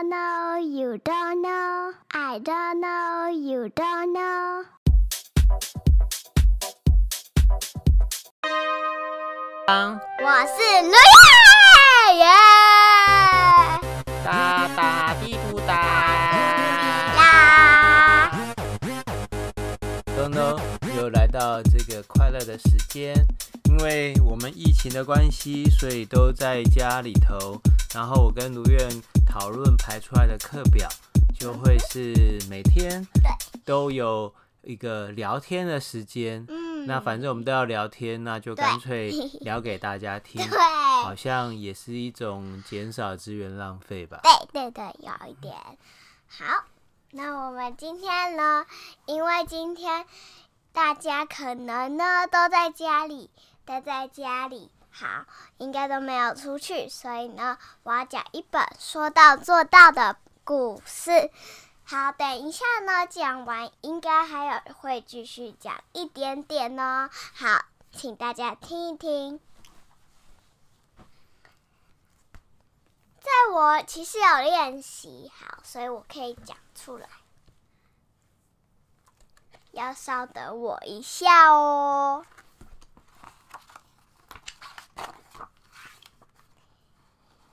don't know, you don't know. I don't know, you don't know. 我是路亚耶， 的时间，因为我们疫情的关系，所以都在家里头。然后我跟卢院讨论排出来的课表，就会是每天都有一个聊天的时间。嗯，那反正我们都要聊天，那就干脆聊给大家听。对，好像也是一种减少资源浪费吧。对对对，有一点。好，那我们今天呢？因为今天大家可能呢都在家里，待在家里。好，应该都没有出去，所以呢，我要讲一本说到做到的故事。好，等一下呢，讲完应该还有会继续讲一点点呢。好，请大家听一听。在我其实有练习好，所以我可以讲出来。要稍等我一下哦。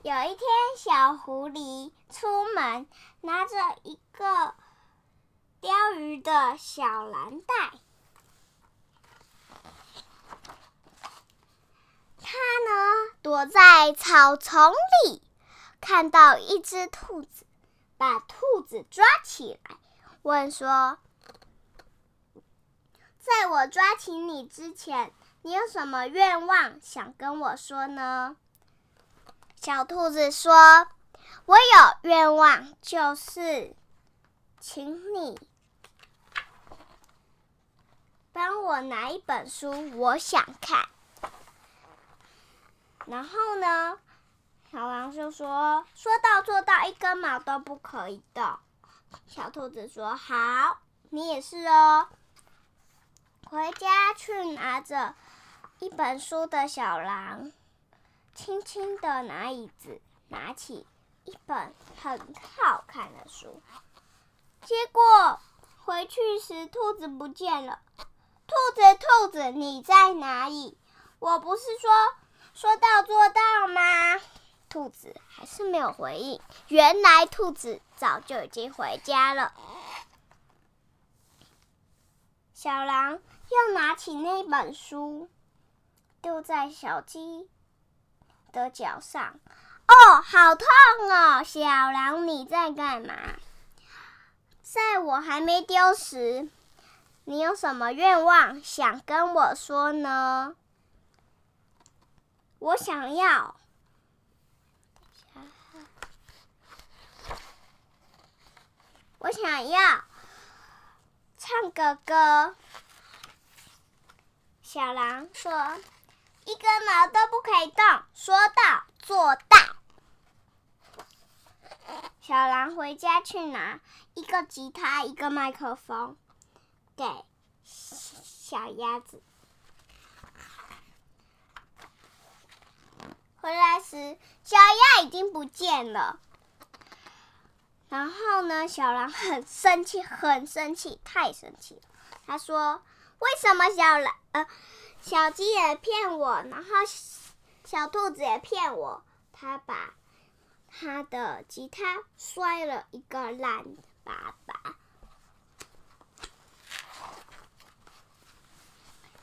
有一天，小狐狸出门，拿着一个钓鱼的小蓝袋。他呢，躲在草丛里，看到一只兔子，把兔子抓起来，问说：“在我抓起你之前，你有什么愿望想跟我说呢？”小兔子说：“我有愿望，就是请你帮我拿一本书，我想看。”然后呢，小狼就说：“说到做到，一根毛都不可以动。”小兔子说：“好，你也是哦。”回家去拿着一本书的小狼。轻轻的拿椅子，拿起一本很好看的书，结果回去时兔子不见了。兔子，兔子，你在哪里？我不是说说到做到吗？兔子还是没有回应。原来兔子早就已经回家了。小狼又拿起那本书，丢在小鸡的脚上，哦，好痛哦！小狼，你在干嘛？在我还没丢时，你有什么愿望想跟我说呢？我想要，我想要唱个歌。小狼说。一根毛都不可以动，说到做到。小狼回家去拿一个吉他，一个麦克风，给小鸭子。回来时，小鸭已经不见了。然后呢，小狼很生气，很生气，太生气了。他说：“为什么小狼？呃。”小鸡也骗我，然后小兔子也骗我。他把他的吉他摔了一个烂粑粑。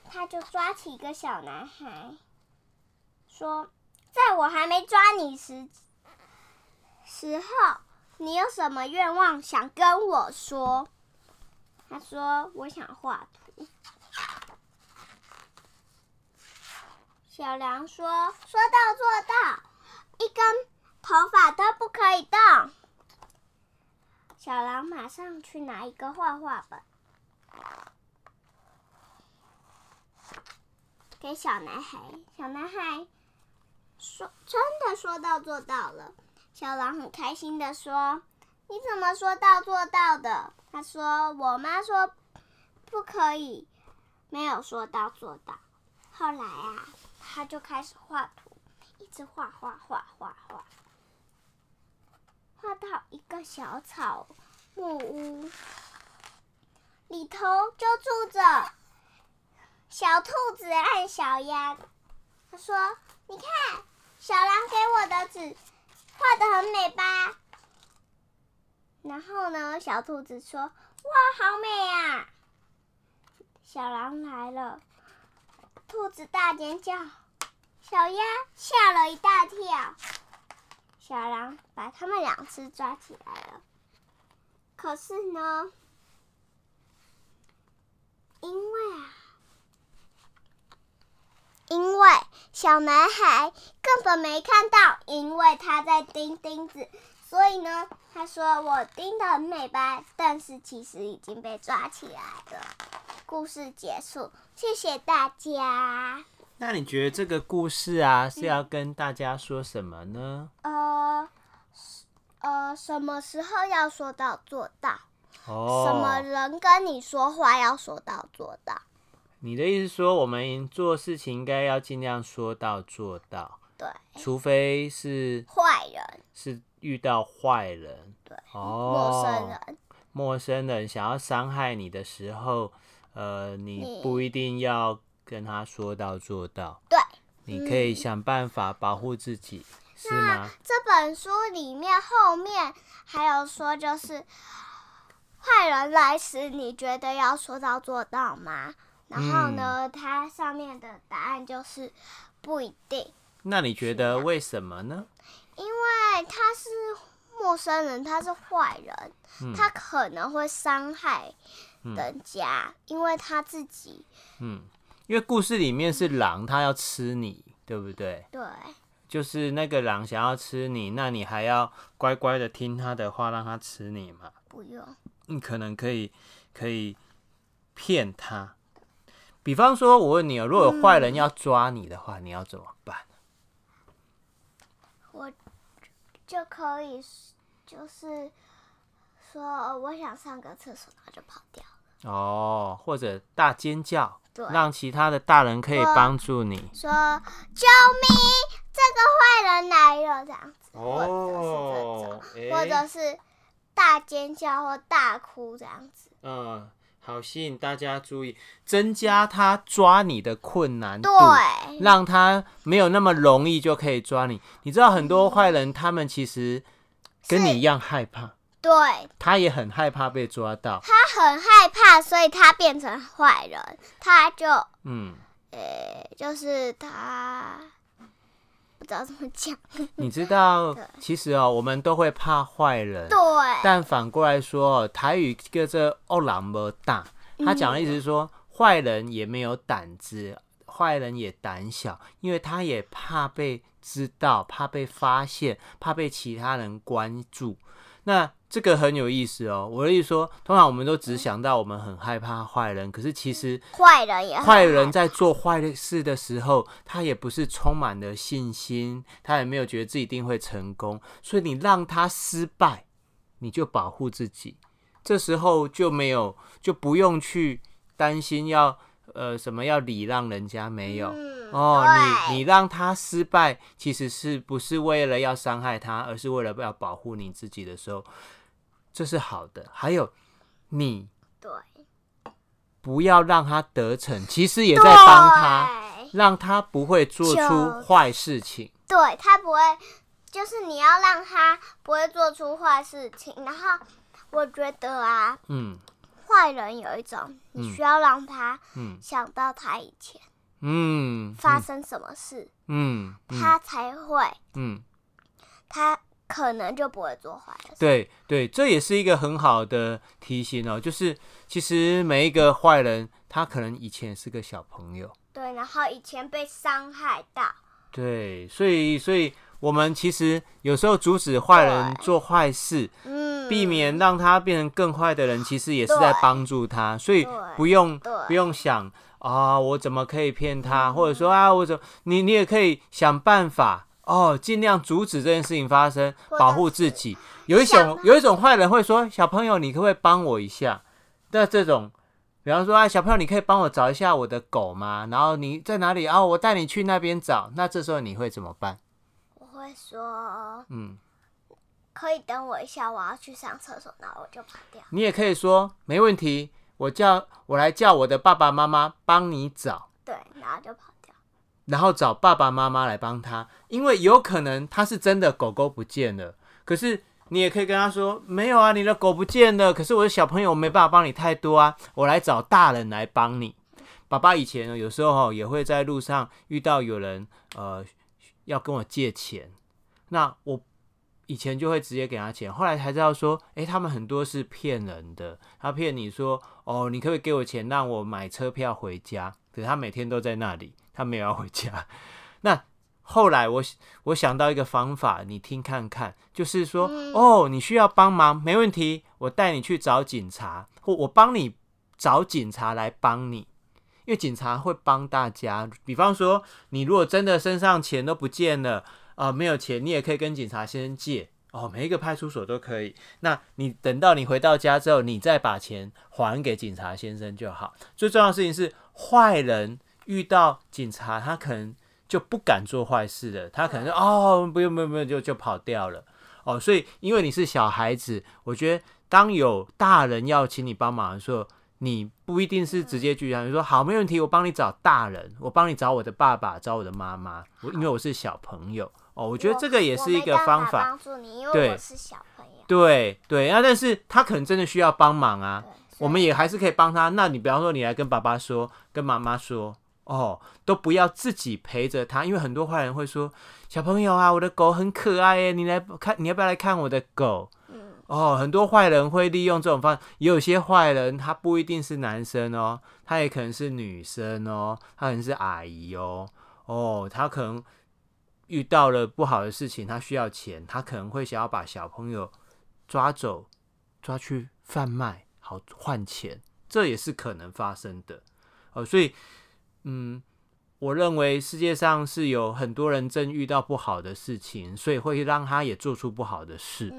他就抓起一个小男孩，说：“在我还没抓你时时候，你有什么愿望想跟我说？”他说：“我想画图。”小狼说：“说到做到，一根头发都不可以动。”小狼马上去拿一个画画本，给小男孩。小男孩说：“真的说到做到了。”小狼很开心的说：“你怎么说到做到的？”他说：“我妈说不可以，没有说到做到。”后来啊。他就开始画图，一直画画画画画。画到一个小草木屋，里头就住着小兔子和小鸭。他说：“你看，小狼给我的纸画得很美吧？”然后呢，小兔子说：“哇，好美呀！”小狼来了，兔子大尖叫，小鸭吓了一大跳。小狼把他们两只抓起来了。可是呢，因为啊，因为小男孩根本没看到，因为他在钉钉子，所以呢，他说我钉得很美吧，但是其实已经被抓起来了。故事结束，谢谢大家。那你觉得这个故事啊，是要跟大家说什么呢？呃，呃，什么时候要说到做到？哦，什么人跟你说话要说到做到？你的意思说，我们做事情应该要尽量说到做到。对，除非是坏人，是遇到坏人，对，哦，陌生人，陌生人想要伤害你的时候，呃，你不一定要跟他说到做到，对，你可以想办法保护自己，嗯、是吗？这本书里面后面还有说，就是坏人来时，你觉得要说到做到吗？然后呢，嗯、它上面的答案就是不一定。那你觉得为什么呢？因为他是陌生人，他是坏人，嗯、他可能会伤害人家，嗯、因为他自己。嗯，因为故事里面是狼，他要吃你，对不对？对。就是那个狼想要吃你，那你还要乖乖的听他的话，让他吃你吗？不用。你可能可以可以骗他，比方说，我问你哦，如果有坏人要抓你的话，嗯、你要怎么办？我就可以，就是说，我想上个厕所，然后就跑掉了。哦，或者大尖叫，对让其他的大人可以帮助你。说救命！这个坏人来了，这样子。哦，或者是大尖叫或大哭这样子。嗯。好，吸引大家注意，增加他抓你的困难度，对，让他没有那么容易就可以抓你。你知道很多坏人，他们其实跟你一样害怕，对，他也很害怕被抓到，他很害怕，所以他变成坏人，他就，嗯，呃、欸，就是他。不知道怎么讲，你知道，其实哦，我们都会怕坏人，对。但反过来说，台语叫做“恶人无胆”，他讲的意思是说，坏人也没有胆子，坏人也胆小，因为他也怕被知道，怕被发现，怕被其他人关注。那这个很有意思哦。我的意思说，通常我们都只想到我们很害怕坏人，可是其实坏人也坏人在做坏事的时候，他也不是充满了信心，他也没有觉得自己一定会成功。所以你让他失败，你就保护自己，这时候就没有就不用去担心要呃什么要礼让人家没有。嗯哦，你你让他失败，其实是不是为了要伤害他，而是为了要保护你自己的时候，这是好的。还有，你对，不要让他得逞，其实也在帮他，让他不会做出坏事情。对，他不会，就是你要让他不会做出坏事情。然后我觉得啊，嗯，坏人有一种，你需要让他想到他以前。嗯，发生什么事，嗯，嗯。他才会，嗯，他可能就不会做坏事。对对，这也是一个很好的提醒哦。就是其实每一个坏人，他可能以前是个小朋友，对，然后以前被伤害到，对，所以所以我们其实有时候阻止坏人做坏事，嗯，避免让他变成更坏的人，其实也是在帮助他，所以不用不用想。啊、哦，我怎么可以骗他？或者说啊，我怎么你你也可以想办法哦，尽量阻止这件事情发生，保护自己。有一种有一种坏人会说：“小朋友，你可不可以帮我一下？”那这种，比方说啊，小朋友，你可以帮我找一下我的狗吗？然后你在哪里啊？我带你去那边找。那这时候你会怎么办？我会说，嗯，可以等我一下，我要去上厕所，然后我就跑掉。你也可以说没问题，我叫我来叫我的爸爸妈妈帮你找。对，然后就跑掉。然后找爸爸妈妈来帮他，因为有可能他是真的狗狗不见了。可是你也可以跟他说，没有啊，你的狗不见了。可是我的小朋友没办法帮你太多啊，我来找大人来帮你。爸爸以前呢，有时候也会在路上遇到有人呃要跟我借钱，那我。以前就会直接给他钱，后来才知道说，诶，他们很多是骗人的。他骗你说，哦，你可不可以给我钱让我买车票回家？可是他每天都在那里，他没有要回家。那后来我我想到一个方法，你听看看，就是说，哦，你需要帮忙，没问题，我带你去找警察，或我帮你找警察来帮你，因为警察会帮大家。比方说，你如果真的身上钱都不见了。啊、呃，没有钱，你也可以跟警察先生借哦。每一个派出所都可以。那你等到你回到家之后，你再把钱还给警察先生就好。最重要的事情是，坏人遇到警察，他可能就不敢做坏事了。他可能说哦，不用不用不用，就就跑掉了。哦，所以因为你是小孩子，我觉得当有大人要请你帮忙的时候，你不一定是直接拒绝。你说好，没问题，我帮你找大人，我帮你找我的爸爸，找我的妈妈。我因为我是小朋友。哦，我觉得这个也是一个方法，帮助你，因为我是小朋友。对对，啊，但是他可能真的需要帮忙啊，我们也还是可以帮他。那你比方说，你来跟爸爸说，跟妈妈说，哦，都不要自己陪着他，因为很多坏人会说，小朋友啊，我的狗很可爱耶，你来看，你要不要来看我的狗？嗯，哦，很多坏人会利用这种方法，也有些坏人他不一定是男生哦，他也可能是女生哦，他可能是阿姨哦，哦，他可能。遇到了不好的事情，他需要钱，他可能会想要把小朋友抓走，抓去贩卖，好换钱，这也是可能发生的。哦，所以，嗯，我认为世界上是有很多人正遇到不好的事情，所以会让他也做出不好的事。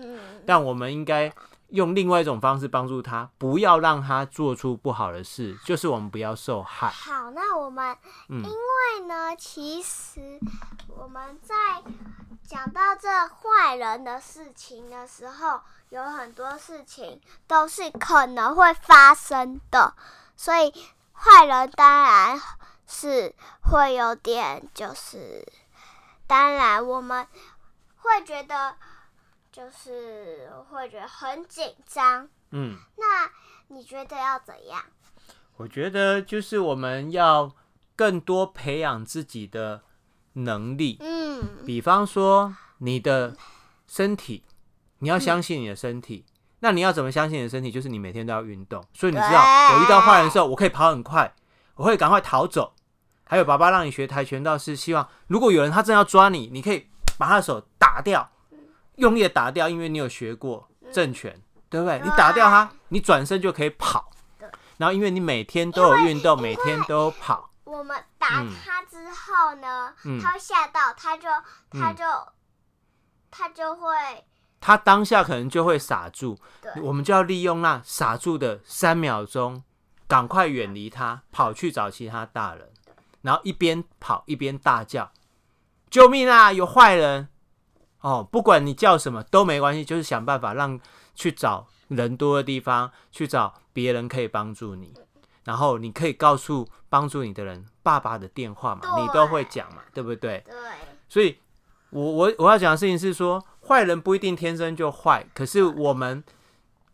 但我们应该。用另外一种方式帮助他，不要让他做出不好的事，就是我们不要受害。好，那我们，因为呢，嗯、其实我们在讲到这坏人的事情的时候，有很多事情都是可能会发生的，所以坏人当然是会有点，就是当然我们会觉得。就是会觉得很紧张，嗯，那你觉得要怎样？我觉得就是我们要更多培养自己的能力，嗯，比方说你的身体，你要相信你的身体。嗯，那你要怎么相信你的身体？就是你每天都要运动，所以你知道我遇到坏人的时候，我可以跑很快，我会赶快逃走。还有爸爸让你学跆拳道，是希望如果有人他正要抓你，你可以把他的手打掉。用力的打掉，因为你有学过正拳，嗯、对不对？你打掉他，你转身就可以跑。然后，因为你每天都有运动，每天都跑。我们打他之后呢，嗯、他会吓到，他就，他就，嗯、他就会，他当下可能就会傻住。对。我们就要利用那傻住的三秒钟，赶快远离他，跑去找其他大人，然后一边跑一边大叫：“救命啊！有坏人！”哦，不管你叫什么都没关系，就是想办法让去找人多的地方，去找别人可以帮助你，然后你可以告诉帮助你的人爸爸的电话嘛，你都会讲嘛，对不对？对。所以我我我要讲的事情是说，坏人不一定天生就坏，可是我们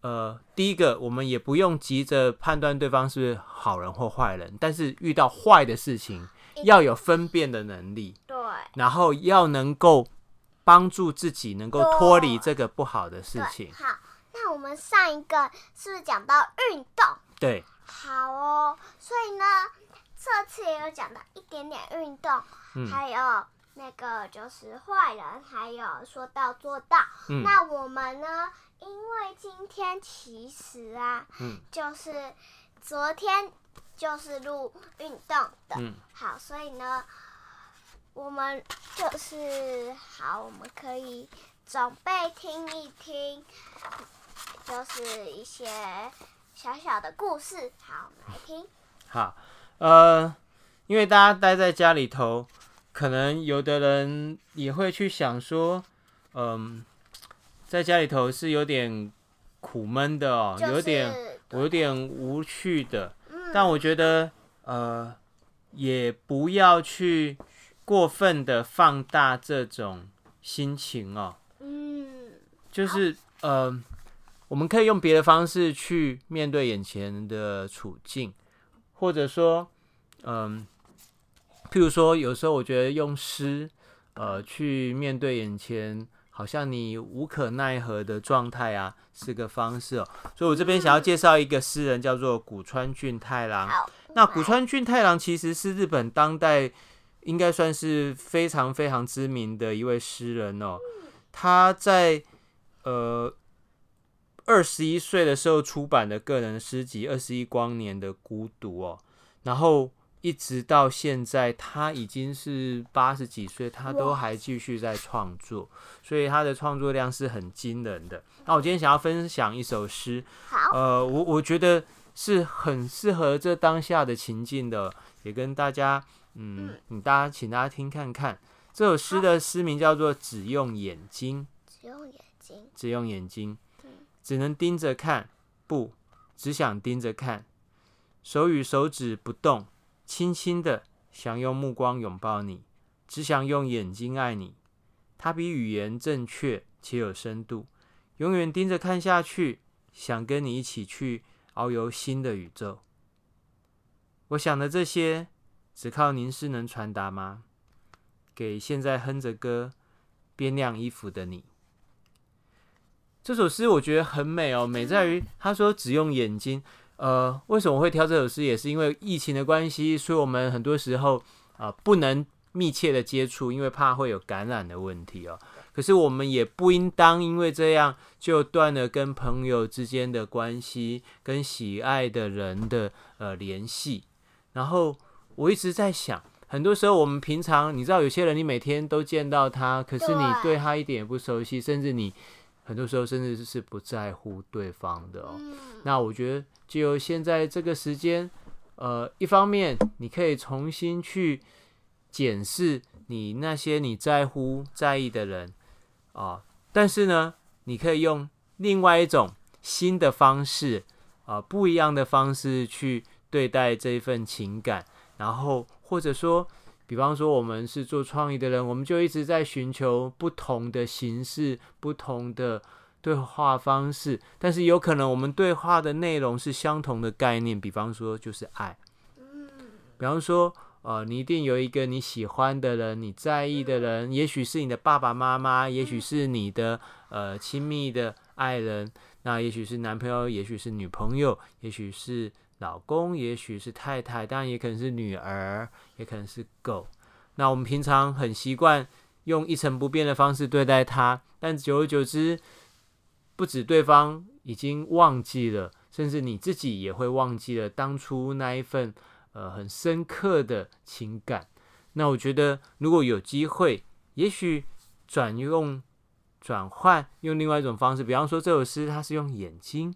呃，第一个我们也不用急着判断对方是不是好人或坏人，但是遇到坏的事情要有分辨的能力，对，然后要能够。帮助自己能够脱离这个不好的事情。好，那我们上一个是不是讲到运动？对。好哦，所以呢，这次也有讲到一点点运动，嗯、还有那个就是坏人，还有说到做到。嗯、那我们呢？因为今天其实啊，嗯、就是昨天就是录运动的。嗯、好，所以呢。我们就是好，我们可以准备听一听，就是一些小小的故事。好，我们来听。好，呃，因为大家待在家里头，可能有的人也会去想说，嗯、呃，在家里头是有点苦闷的哦，就是、有点有点无趣的。嗯、但我觉得呃，也不要去过分的放大这种心情哦。嗯，就是呃，我们可以用别的方式去面对眼前的处境，或者说嗯。呃譬如说，有时候我觉得用诗，呃，去面对眼前好像你无可奈何的状态啊，是个方式哦。所以我这边想要介绍一个诗人，叫做谷川俊太郎。那谷川俊太郎其实是日本当代应该算是非常非常知名的一位诗人哦。他在呃二十一岁的时候出版的个人诗集《二十一光年的孤独》哦，然后。一直到现在，他已经是八十几岁，他都还继续在创作，所以他的创作量是很惊人的。那我今天想要分享一首诗，呃，我我觉得是很适合这当下的情境的，也跟大家，嗯，你大家请大家听看看，这首诗的诗名叫做《只用眼睛》，只用眼睛，只用眼睛，只能盯着看，不，只想盯着看，手与手指不动。轻轻的想用目光拥抱你，只想用眼睛爱你。它比语言正确且有深度，永远盯着看下去，想跟你一起去遨游新的宇宙。我想的这些，只靠凝视能传达吗？给现在哼着歌、边晾衣服的你。这首诗我觉得很美哦，美在于他说只用眼睛。呃，为什么会挑这首诗？也是因为疫情的关系，所以我们很多时候啊、呃、不能密切的接触，因为怕会有感染的问题哦。可是我们也不应当因为这样就断了跟朋友之间的关系，跟喜爱的人的呃联系。然后我一直在想，很多时候我们平常你知道，有些人你每天都见到他，可是你对他一点也不熟悉，甚至你很多时候甚至是不在乎对方的哦。那我觉得。就现在这个时间，呃，一方面你可以重新去检视你那些你在乎、在意的人啊、呃，但是呢，你可以用另外一种新的方式啊、呃，不一样的方式去对待这一份情感，然后或者说，比方说我们是做创意的人，我们就一直在寻求不同的形式、不同的。对话方式，但是有可能我们对话的内容是相同的概念，比方说就是爱。比方说，呃，你一定有一个你喜欢的人，你在意的人，也许是你的爸爸妈妈，也许是你的呃亲密的爱人，那也许是男朋友，也许是女朋友，也许是老公，也许是太太，当然也可能是女儿，也可能是狗。那我们平常很习惯用一成不变的方式对待他，但久而久之。不止对方已经忘记了，甚至你自己也会忘记了当初那一份呃很深刻的情感。那我觉得，如果有机会，也许转用、转换用另外一种方式，比方说这首诗它是用眼睛，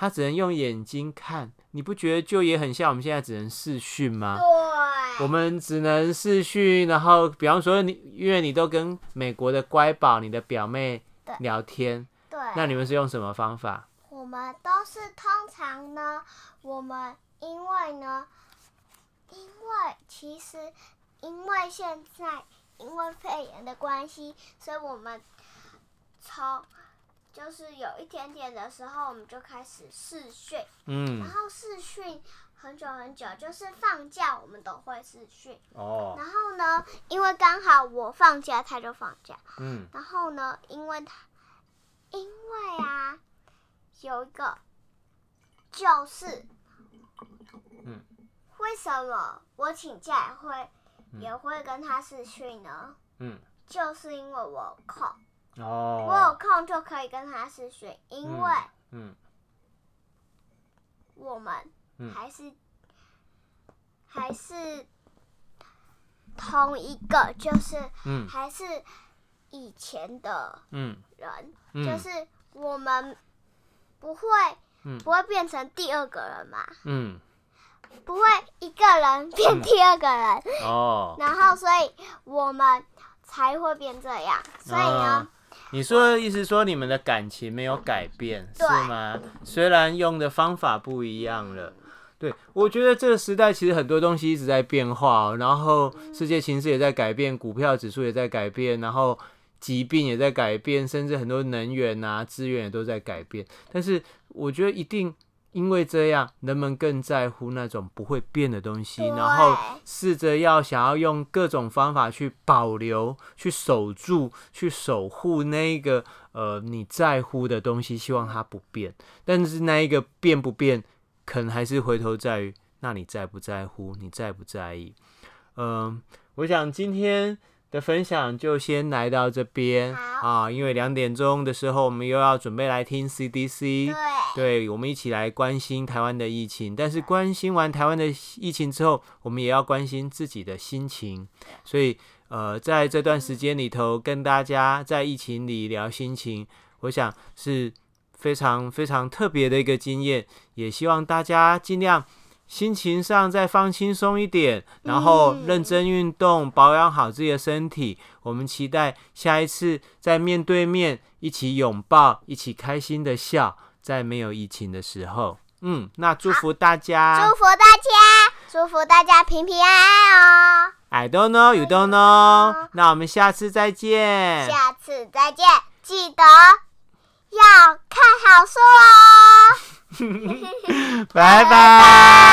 它只能用眼睛看，你不觉得就也很像我们现在只能视讯吗？对，我们只能视讯，然后比方说你，因为你都跟美国的乖宝、你的表妹聊天。对那你们是用什么方法？我们都是通常呢，我们因为呢，因为其实因为现在因为肺炎的关系，所以我们从就是有一点点的时候，我们就开始试训，嗯，然后试训很久很久，就是放假我们都会试训。哦。然后呢，因为刚好我放假，他就放假，嗯，然后呢，因为他。因为啊，有一个，就是，嗯，为什么我请假也会也会跟他试训呢？嗯，就是因为我有空，哦，我有空就可以跟他视讯，因为，嗯，我们还是还是同一个，就是，嗯，还是。以前的人，嗯，就是我们不会，嗯，不会变成第二个人嘛，嗯，不会一个人变第二个人，哦，然后所以我们才会变这样，所以呢，你说的意思说你们的感情没有改变是吗？虽然用的方法不一样了。对，我觉得这个时代其实很多东西一直在变化，然后世界形势也在改变，股票指数也在改变，然后疾病也在改变，甚至很多能源啊资源也都在改变。但是我觉得一定。因为这样，人们更在乎那种不会变的东西，然后试着要想要用各种方法去保留、去守住、去守护那一个呃你在乎的东西，希望它不变。但是那一个变不变，可能还是回头在于，那你在不在乎？你在不在意？嗯、呃，我想今天。的分享就先来到这边啊，因为两点钟的时候我们又要准备来听 CDC，对，对，我们一起来关心台湾的疫情。但是关心完台湾的疫情之后，我们也要关心自己的心情。所以，呃，在这段时间里头，跟大家在疫情里聊心情，我想是非常非常特别的一个经验。也希望大家尽量。心情上再放轻松一点，然后认真运动，保养好自己的身体。我们期待下一次再面对面，一起拥抱，一起开心的笑，在没有疫情的时候。嗯，那祝福大家，祝福大家，祝福大家平平安安哦。I don't know, you don't know。那我们下次再见，下次再见，记得要看好书哦，拜拜。